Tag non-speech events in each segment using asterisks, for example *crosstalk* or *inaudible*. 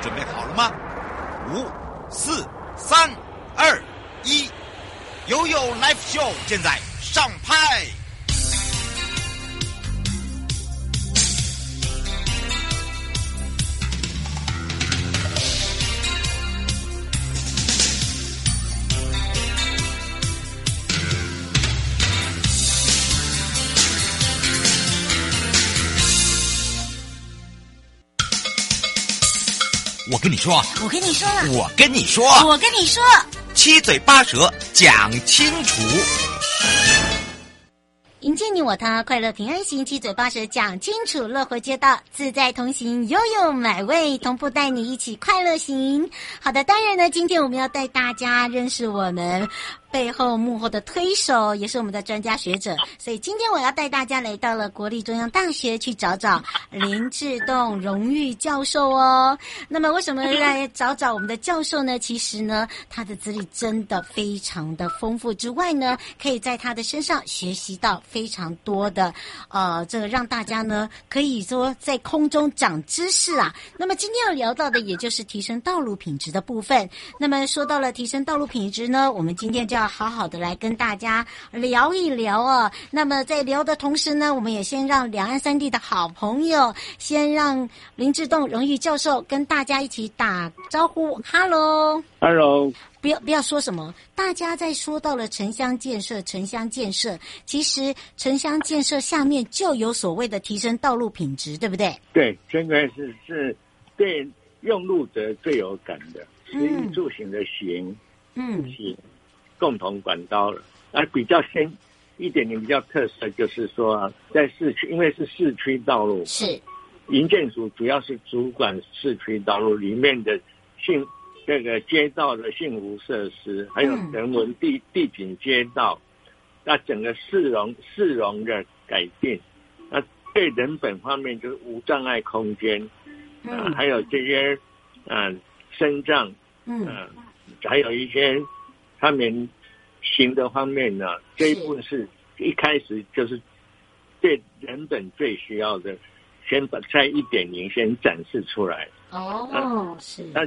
准备好了吗？五、四、三、二、一，悠悠 Life Show 现在上拍。我跟你说，我跟你说了，我跟你说，我跟你说，七嘴八舌讲清楚。迎接你我他，快乐平安行，七嘴八舌讲清楚，乐活街道自在同行，悠悠美味同步带你一起快乐行。好的，当然呢，今天我们要带大家认识我们。背后幕后的推手也是我们的专家学者，所以今天我要带大家来到了国立中央大学去找找 *laughs* 林志栋荣誉教授哦。那么为什么来找找我们的教授呢？其实呢，他的资历真的非常的丰富，之外呢，可以在他的身上学习到非常多的呃，这个让大家呢可以说在空中长知识啊。那么今天要聊到的也就是提升道路品质的部分。那么说到了提升道路品质呢，我们今天就要好好的来跟大家聊一聊哦。那么在聊的同时呢，我们也先让两岸三地的好朋友，先让林志栋荣誉教授跟大家一起打招呼。Hello，Hello，不要不要说什么。大家在说到了城乡建设，城乡建设，其实城乡建设下面就有所谓的提升道路品质，对不对？对，这个是是对用路者最有感的，食衣住行的行，嗯，行。共同管道了，而比较先一点点比较特色就是说，在市区，因为是市区道路，是。营建署主要是主管市区道路里面的幸这个街道的幸福设施，还有人文地地景街道，那整个市容市容的改变，那对人本方面就是无障碍空间，啊，还有这些嗯身障，嗯，还有一些。他们行的方面呢，这一部分是一开始就是对人本最需要的，先把在一点零先展示出来。哦，是。那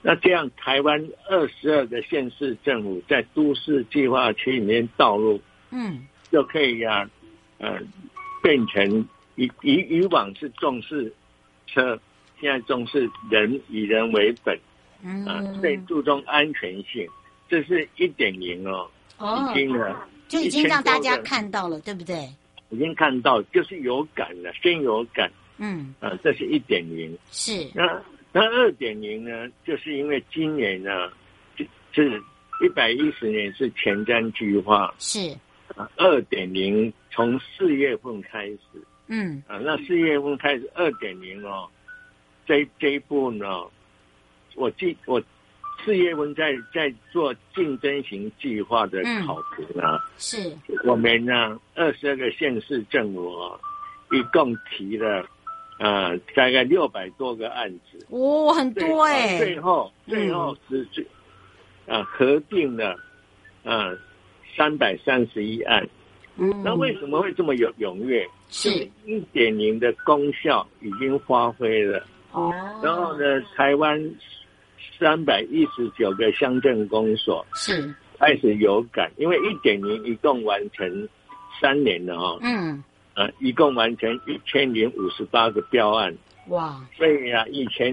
那这样，台湾二十二个县市政府在都市计划区里面道路，嗯，就可以呀、啊，嗯、呃，变成以以以往是重视车，现在重视人，以人为本，嗯、呃，最注重安全性。这是一点零哦，哦，已经了，就已经让大家看到了，对不对？已经看到，就是有感了，先有感，嗯，啊，这是一点零，是。那那二点零呢？就是因为今年呢，就是一百一十年是前瞻计划，是啊，二点零从四月份开始，嗯，啊，那四月份开始二点零哦，这这一步呢，我记我。四月份在在做竞争型计划的考评呢，是。我们呢二十二个县市政府一共提了呃大概六百多个案子，哦，很多哎，最后最后是最啊合并了啊三百三十一案，嗯，那为什么会这么有踊跃？是一点零的功效已经发挥了，哦，然后呢台湾。三百一十九个乡镇公所是。开始有感，因为一点零一共完成三年了哦，嗯，呃，一共完成一千零五十八个标案，哇！所以啊，以前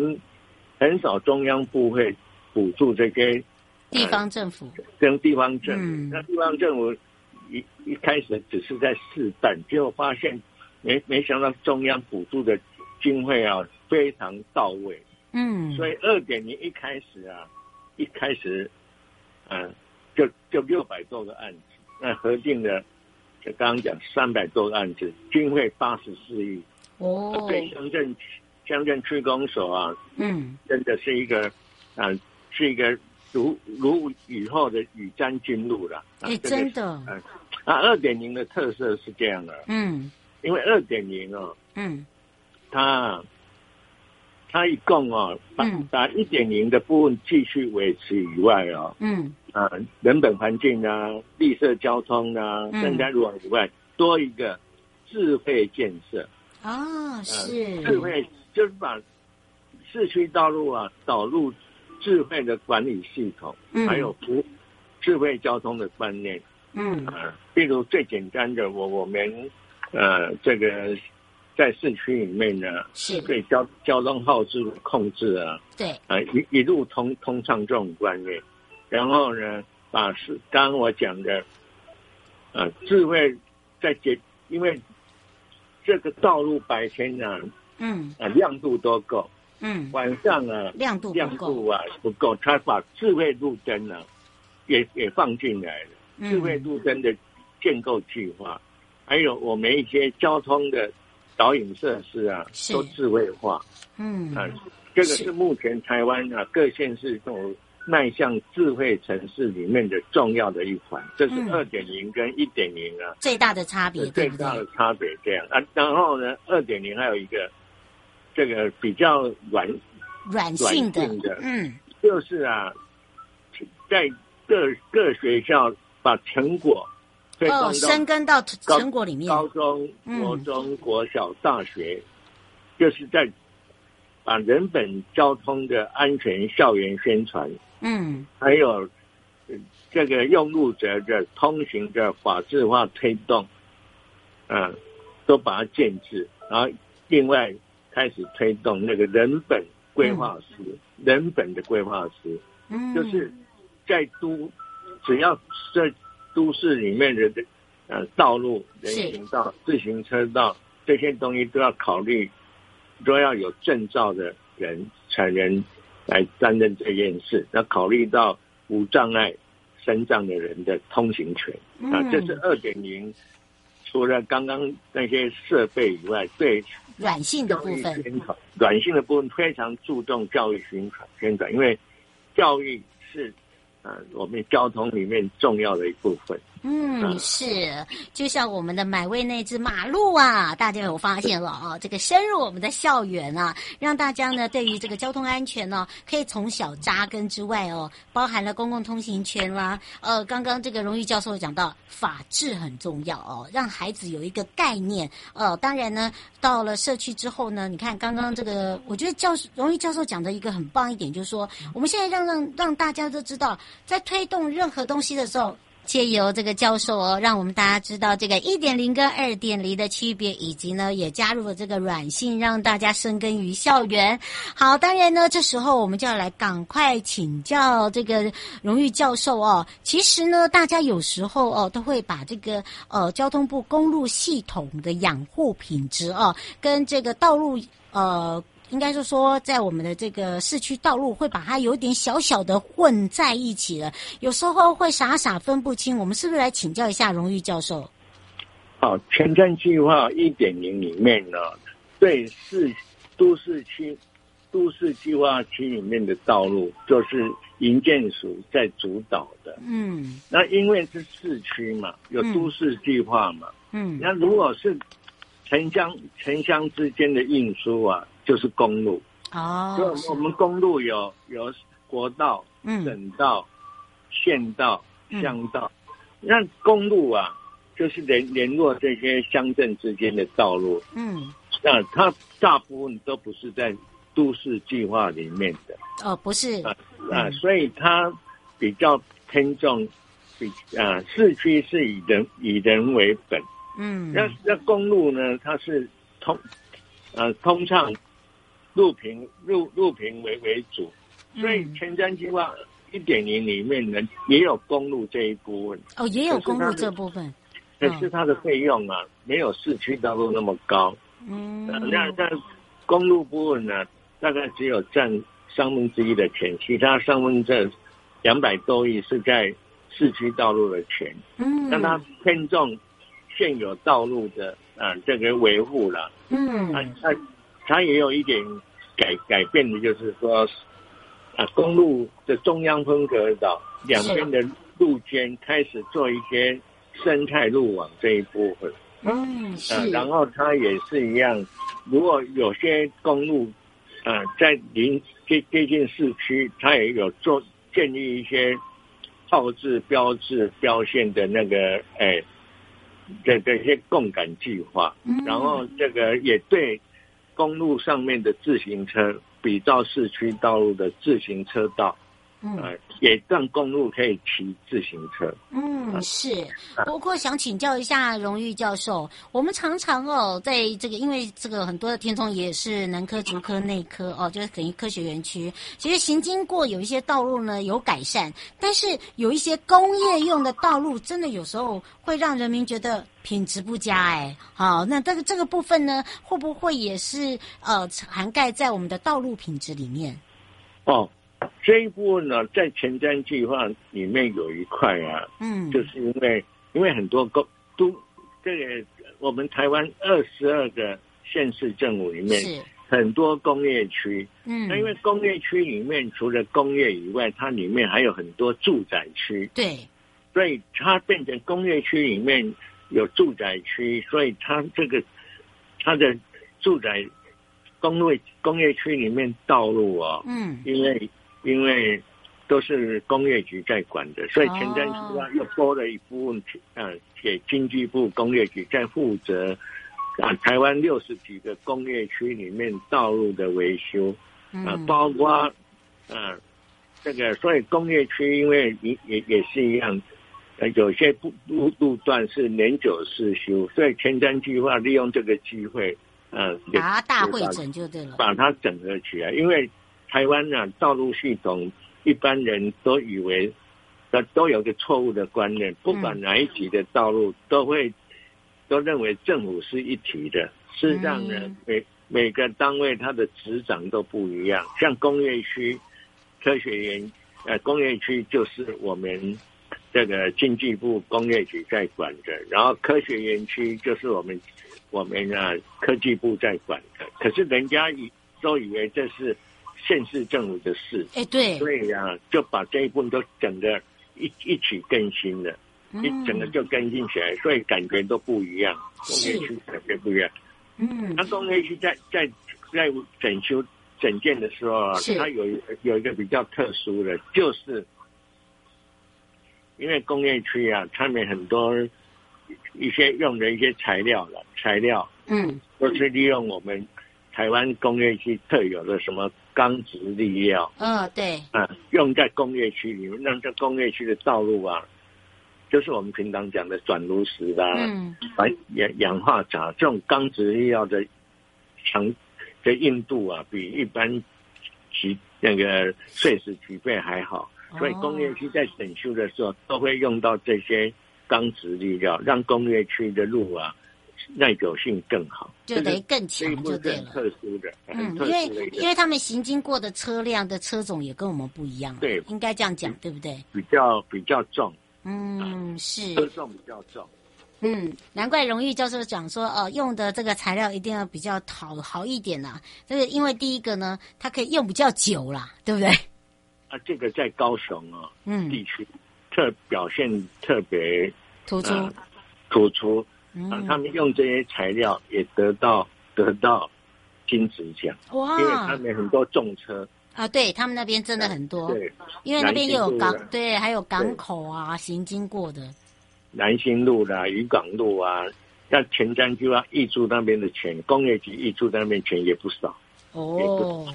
很少中央部会补助这些地方政府，跟地方政府，那地方政府一一开始只是在试办，结果发现没没想到中央补助的经费啊非常到位。嗯，所以二点零一开始啊，一开始，嗯、呃，就就六百多个案子，那核定的，就刚刚讲三百多个案子，经费八十四亿。哦，对乡镇乡镇区公所啊，嗯，真的是一个啊、呃，是一个如如雨后的雨沾金露了。哎、欸，真的。嗯，啊，二点零的特色是这样的。嗯，因为二点零哦，嗯，它。它一共哦，把把一点零的部分继续维持以外哦，嗯。啊，人本环境啊，绿色交通啊，生态路网以外，多一个智慧建设。啊，是。智慧就是把市区道路啊导入智慧的管理系统，嗯、还有不智慧交通的观念，嗯。啊，比如最简单的，我我们呃这个。在市区里面呢，是。对交交通号志控制啊，对。啊一一路通通畅这种观念，然后呢，把是刚刚我讲的，啊智慧在解，因为这个道路白天呢，嗯。啊亮度都够，嗯。晚上啊亮度亮度啊不够，他把智慧路灯呢也也放进来了，嗯、智慧路灯的建构计划，还有我们一些交通的。导引设施啊，都智慧化。嗯啊，这个是目前台湾啊各县市这种迈向智慧城市里面的重要的一环。这是二点零跟一点零啊最大的差别，最大的差别这样啊。然后呢，二点零还有一个这个比较软软性的，性的嗯，就是啊，在各各学校把成果。哦，深耕到成果里面，高中、国中、国小、大学，嗯、就是在把人本交通的安全校园宣传，嗯，还有这个用路者的通行的法制化推动，嗯、呃，都把它建制，然后另外开始推动那个人本规划师，嗯、人本的规划师，嗯，就是在都只要这。都市里面的呃道路、人行道、自行车道这些东西都要考虑，都要有证照的人才能来担任这件事。要考虑到无障碍、身障的人的通行权啊，这是二点零。除了刚刚那些设备以外，对软性的部分，软性的部分非常注重教育宣传宣传，因为教育是。嗯，我们交通里面重要的一部分。嗯，是，就像我们的买位那只马路啊，大家有发现了啊？这个深入我们的校园啊，让大家呢对于这个交通安全呢，可以从小扎根之外哦，包含了公共通行圈啦。呃，刚刚这个荣誉教授讲到法治很重要哦，让孩子有一个概念。呃，当然呢，到了社区之后呢，你看刚刚这个，我觉得教荣誉教授讲的一个很棒一点，就是说我们现在让让让大家都知道，在推动任何东西的时候。借由这个教授哦，让我们大家知道这个一点零跟二点零的区别，以及呢也加入了这个软性，让大家深耕于校园。好，当然呢，这时候我们就要来赶快请教这个荣誉教授哦。其实呢，大家有时候哦都会把这个呃交通部公路系统的养护品质哦，跟这个道路呃。应该是说，在我们的这个市区道路，会把它有点小小的混在一起了，有时候会傻傻分不清。我们是不是来请教一下荣誉教授？好，前瞻计划一点零里面呢，对市都市区、都市计划区里面的道路，就是营建署在主导的。嗯，那因为是市区嘛，有都市计划嘛。嗯，那如果是城乡城乡之间的运输啊。就是公路哦，就我们公路有有国道、嗯、省道、县道、乡道。嗯、那公路啊，就是联联络这些乡镇之间的道路。嗯，那它大部分都不是在都市计划里面的。哦，不是啊啊，所以它比较偏重比啊，市区是以人以人为本。嗯，那那公路呢，它是通呃通畅。路平路路平为为主，所以前瞻计划一点零里面呢也有公路这一部分。哦，也有公路这部分，可是它的费用啊没有市区道路那么高，嗯，那那公路部分呢大概只有占三分之一的钱，其他三分之两百多亿是在市区道路的钱。嗯，但它偏重现有道路的啊这个维护了。嗯，它也有一点改改变的，就是说啊，公路的中央分隔岛两边的路肩开始做一些生态路网这一部分。嗯，是。啊，然后它也是一样，如果有些公路。啊，在临接接近市区，它也有做建立一些号志、标志、标线的那个，哎，这这些共感计划。然后这个也对公路上面的自行车比照市区道路的自行车道。嗯、呃，也让公路可以骑自行车。嗯，是。不过想请教一下荣誉教授，我们常常哦，在这个因为这个很多的听众也是南科、竹科、内科哦，就是等于科学园区。其实行经过有一些道路呢有改善，但是有一些工业用的道路，真的有时候会让人民觉得品质不佳。哎，好，那这个这个部分呢，会不会也是呃涵盖在我们的道路品质里面？哦。这一部分呢，在前瞻计划里面有一块啊，嗯，就是因为因为很多工都这个我们台湾二十二个县市政府里面，是。很多工业区，嗯，那因为工业区里面除了工业以外，它里面还有很多住宅区，对，所以它变成工业区里面有住宅区，所以它这个它的住宅工业工业区里面道路啊，嗯，因为。因为都是工业局在管的，所以前瞻计划又拨了一部分，呃，给经济部工业局在负责啊，台湾六十几个工业区里面道路的维修，啊，包括啊，这个所以工业区因为也也也是一样，呃，有些路路路段是年久失修，所以前瞻计划利用这个机会，呃，把它大会整就对了，把它整合起来，因为。台湾啊，道路系统一般人都以为，都都有个错误的观念，不管哪一级的道路，都会都认为政府是一体的。事实上呢，每每个单位它的职掌都不一样。像工业区、科学园，呃，工业区就是我们这个经济部工业局在管的，然后科学园区就是我们我们啊科技部在管的。可是人家以都以为这是。县市政府的事，哎，对，所以啊，就把这一部分都整个一一起更新了，一整个就更新起来，所以感觉都不一样。工业区感觉不一样，嗯，那工业区在在在整修整建的时候啊，它有有一个比较特殊的，就是因为工业区啊，他们很多一些用的一些材料了，材料，嗯，都是利用我们台湾工业区特有的什么。钢质粒料，嗯、哦，对，啊，用在工业区里面，那这工业区的道路啊，就是我们平常讲的转炉石啦，嗯，氧氧化钾这种钢质粒料的强的硬度啊，比一般几那个碎石曲贝还好，所以工业区在整修的时候都会用到这些钢质粒料，让工业区的路啊。耐久性更好，就等于更强，就对了。特殊的，嗯，因为因为他们行经过的车辆的车种也跟我们不一样，对，应该这样讲，对不对？比较比较重，嗯，是车重比较重，嗯，难怪荣誉教授讲说，哦，用的这个材料一定要比较好好一点呐，这个因为第一个呢，它可以用比较久啦，对不对？啊，这个在高雄啊，嗯，地区特表现特别突出，突出。啊，他们用这些材料也得到得到金质奖哇！因为他们很多重车。啊，对他们那边真的很多，对，因为那边又有港，对，还有港口啊，行经过的。南新路啦、渔港路啊，像前瞻就要挹注那边的钱，工业局挹注那边钱也不少哦，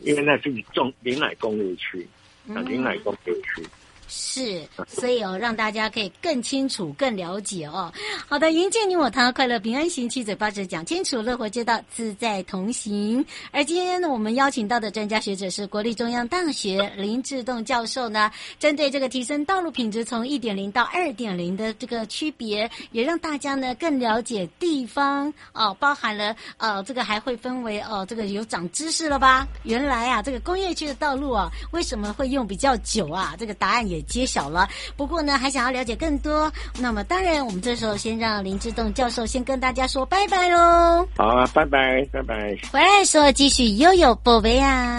因为那是重临海工业区啊，临海工业区。是，所以哦，让大家可以更清楚、更了解哦。好的，迎接你我他，快乐平安行，七嘴八舌讲清楚，乐活街道自在同行。而今天呢，我们邀请到的专家学者是国立中央大学林志栋教授呢，针对这个提升道路品质从一点零到二点零的这个区别，也让大家呢更了解地方哦，包含了呃，这个还会分为哦，这个有长知识了吧？原来啊，这个工业区的道路啊，为什么会用比较久啊？这个答案也揭晓了。不过呢，还想要了解更多，那么当然，我们这时候先让林志栋教授先跟大家说拜拜喽。好啊，拜拜，拜拜。回来说继续悠悠宝贝啊。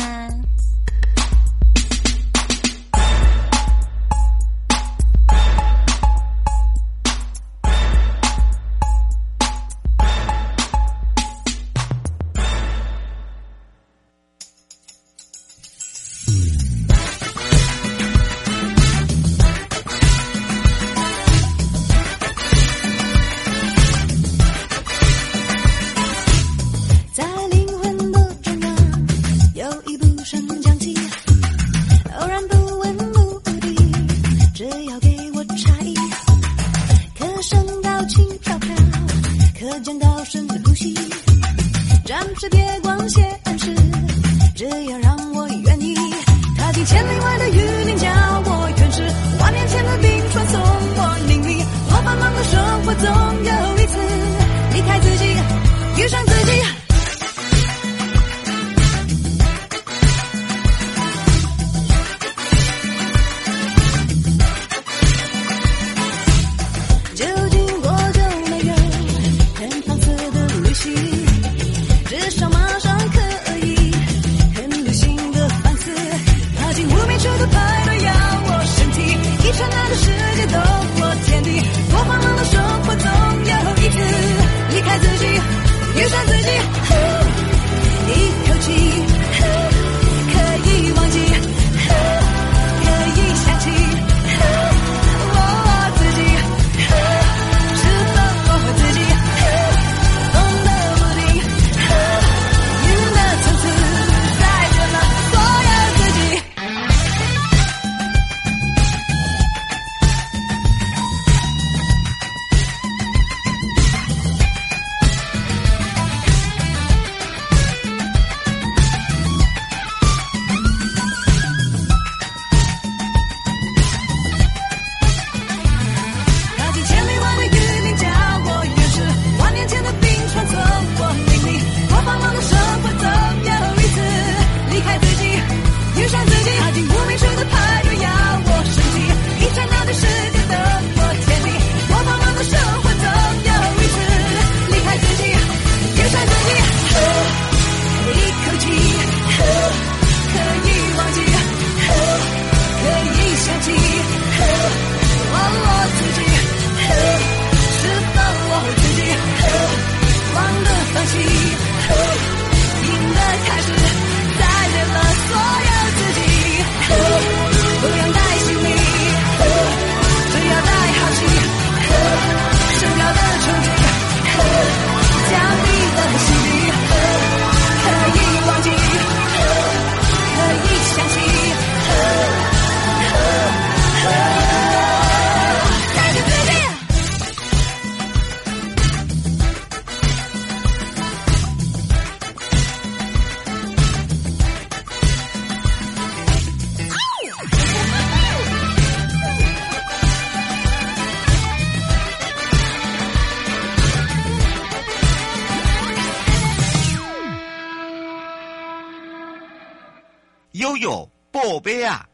Trái. 无名处的派对，要我身体一刹那的失。啊！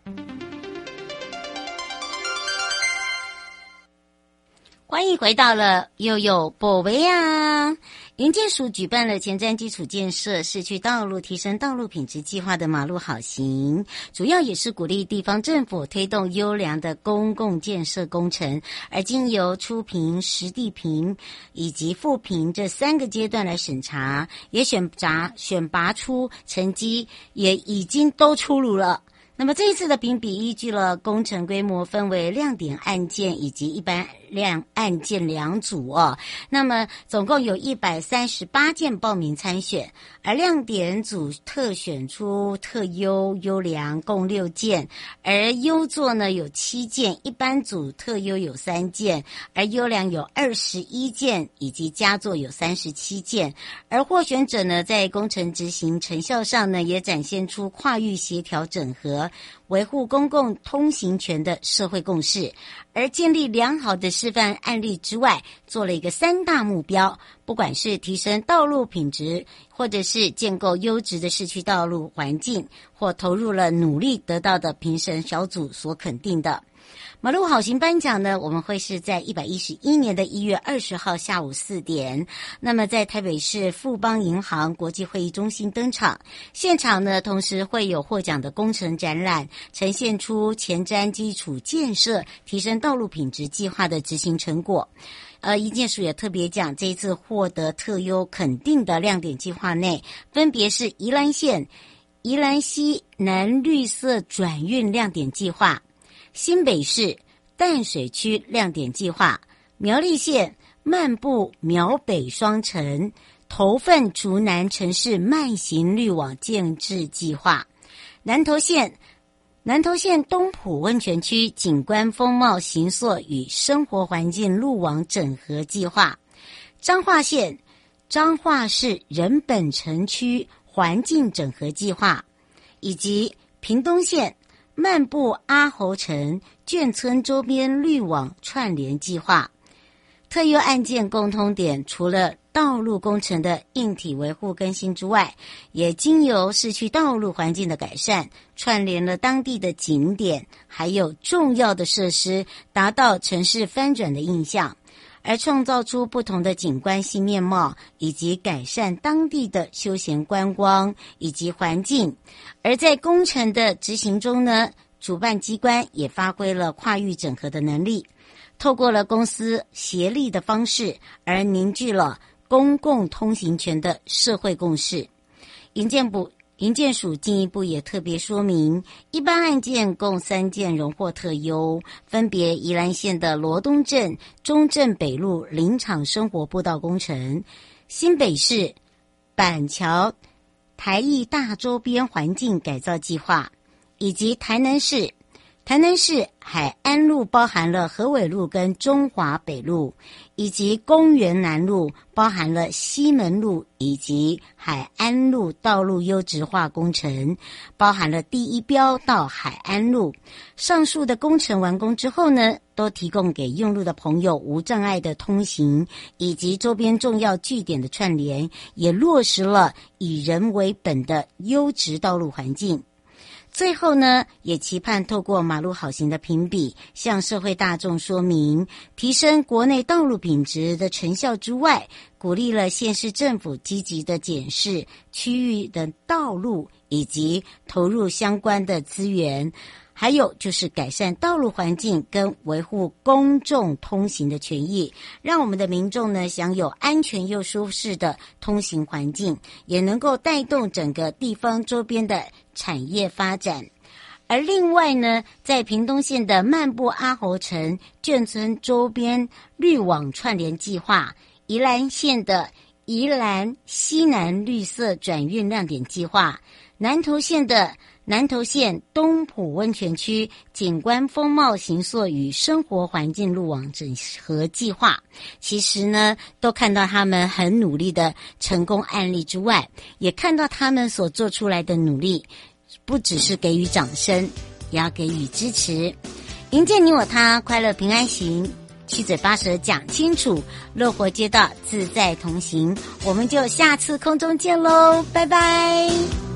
欢迎回到了悠悠宝贝啊！营建署举办了前瞻基础建设市区道路提升道路品质计划的马路好行，主要也是鼓励地方政府推动优良的公共建设工程，而经由初评、实地评以及复评这三个阶段来审查，也选拔选拔出成绩也已经都出炉了。那么这一次的评比依据了工程规模分为亮点案件以及一般两案件两组哦。那么总共有一百三十八件报名参选，而亮点组特选出特优、优良共六件，而优作呢有七件，一般组特优有三件，而优良有二十一件，以及佳作有三十七件。而获选者呢，在工程执行成效上呢，也展现出跨域协调整合。维护公共通行权的社会共识，而建立良好的示范案例之外，做了一个三大目标，不管是提升道路品质，或者是建构优质的市区道路环境，或投入了努力得到的评审小组所肯定的。马路好行颁奖呢，我们会是在一百一十一年的一月二十号下午四点，那么在台北市富邦银行国际会议中心登场。现场呢，同时会有获奖的工程展览，呈现出前瞻基础建设提升道路品质计划的执行成果。呃，营建署也特别讲，这一次获得特优肯定的亮点计划内，分别是宜兰县宜兰西南绿色转运亮点计划。新北市淡水区亮点计划，苗栗县漫步苗北双城头份竹南城市慢行绿网建置计划，南投县南投县东埔温泉区景观风貌形塑与生活环境路网整合计划，彰化县彰化市人本城区环境整合计划，以及屏东县。漫步阿猴城眷村周边绿网串联计划，特优案件共通点，除了道路工程的硬体维护更新之外，也经由市区道路环境的改善，串联了当地的景点，还有重要的设施，达到城市翻转的印象。而创造出不同的景观新面貌，以及改善当地的休闲观光以及环境。而在工程的执行中呢，主办机关也发挥了跨域整合的能力，透过了公司协力的方式，而凝聚了公共通行权的社会共识。营建部。营建署进一步也特别说明，一般案件共三件荣获特优，分别宜兰县的罗东镇中正北路林场生活步道工程，新北市板桥台艺大周边环境改造计划，以及台南市。台南市海安路包含了河尾路跟中华北路，以及公园南路包含了西门路以及海安路道路优质化工程，包含了第一标到海安路。上述的工程完工之后呢，都提供给用路的朋友无障碍的通行，以及周边重要据点的串联，也落实了以人为本的优质道路环境。最后呢，也期盼透过马路好行的评比，向社会大众说明提升国内道路品质的成效之外，鼓励了县市政府积极的检视区域的道路，以及投入相关的资源，还有就是改善道路环境跟维护公众通行的权益，让我们的民众呢享有安全又舒适的通行环境，也能够带动整个地方周边的。产业发展，而另外呢，在屏东县的漫步阿猴城眷村周边绿网串联计划，宜兰县的宜兰西南绿色转运亮点计划，南投县的南投县东埔温泉区景观风貌形塑与生活环境路网整合计划，其实呢，都看到他们很努力的成功案例之外，也看到他们所做出来的努力。不只是给予掌声，也要给予支持。迎接你我他，快乐平安行，七嘴八舌讲清楚，乐活街道自在同行。我们就下次空中见喽，拜拜。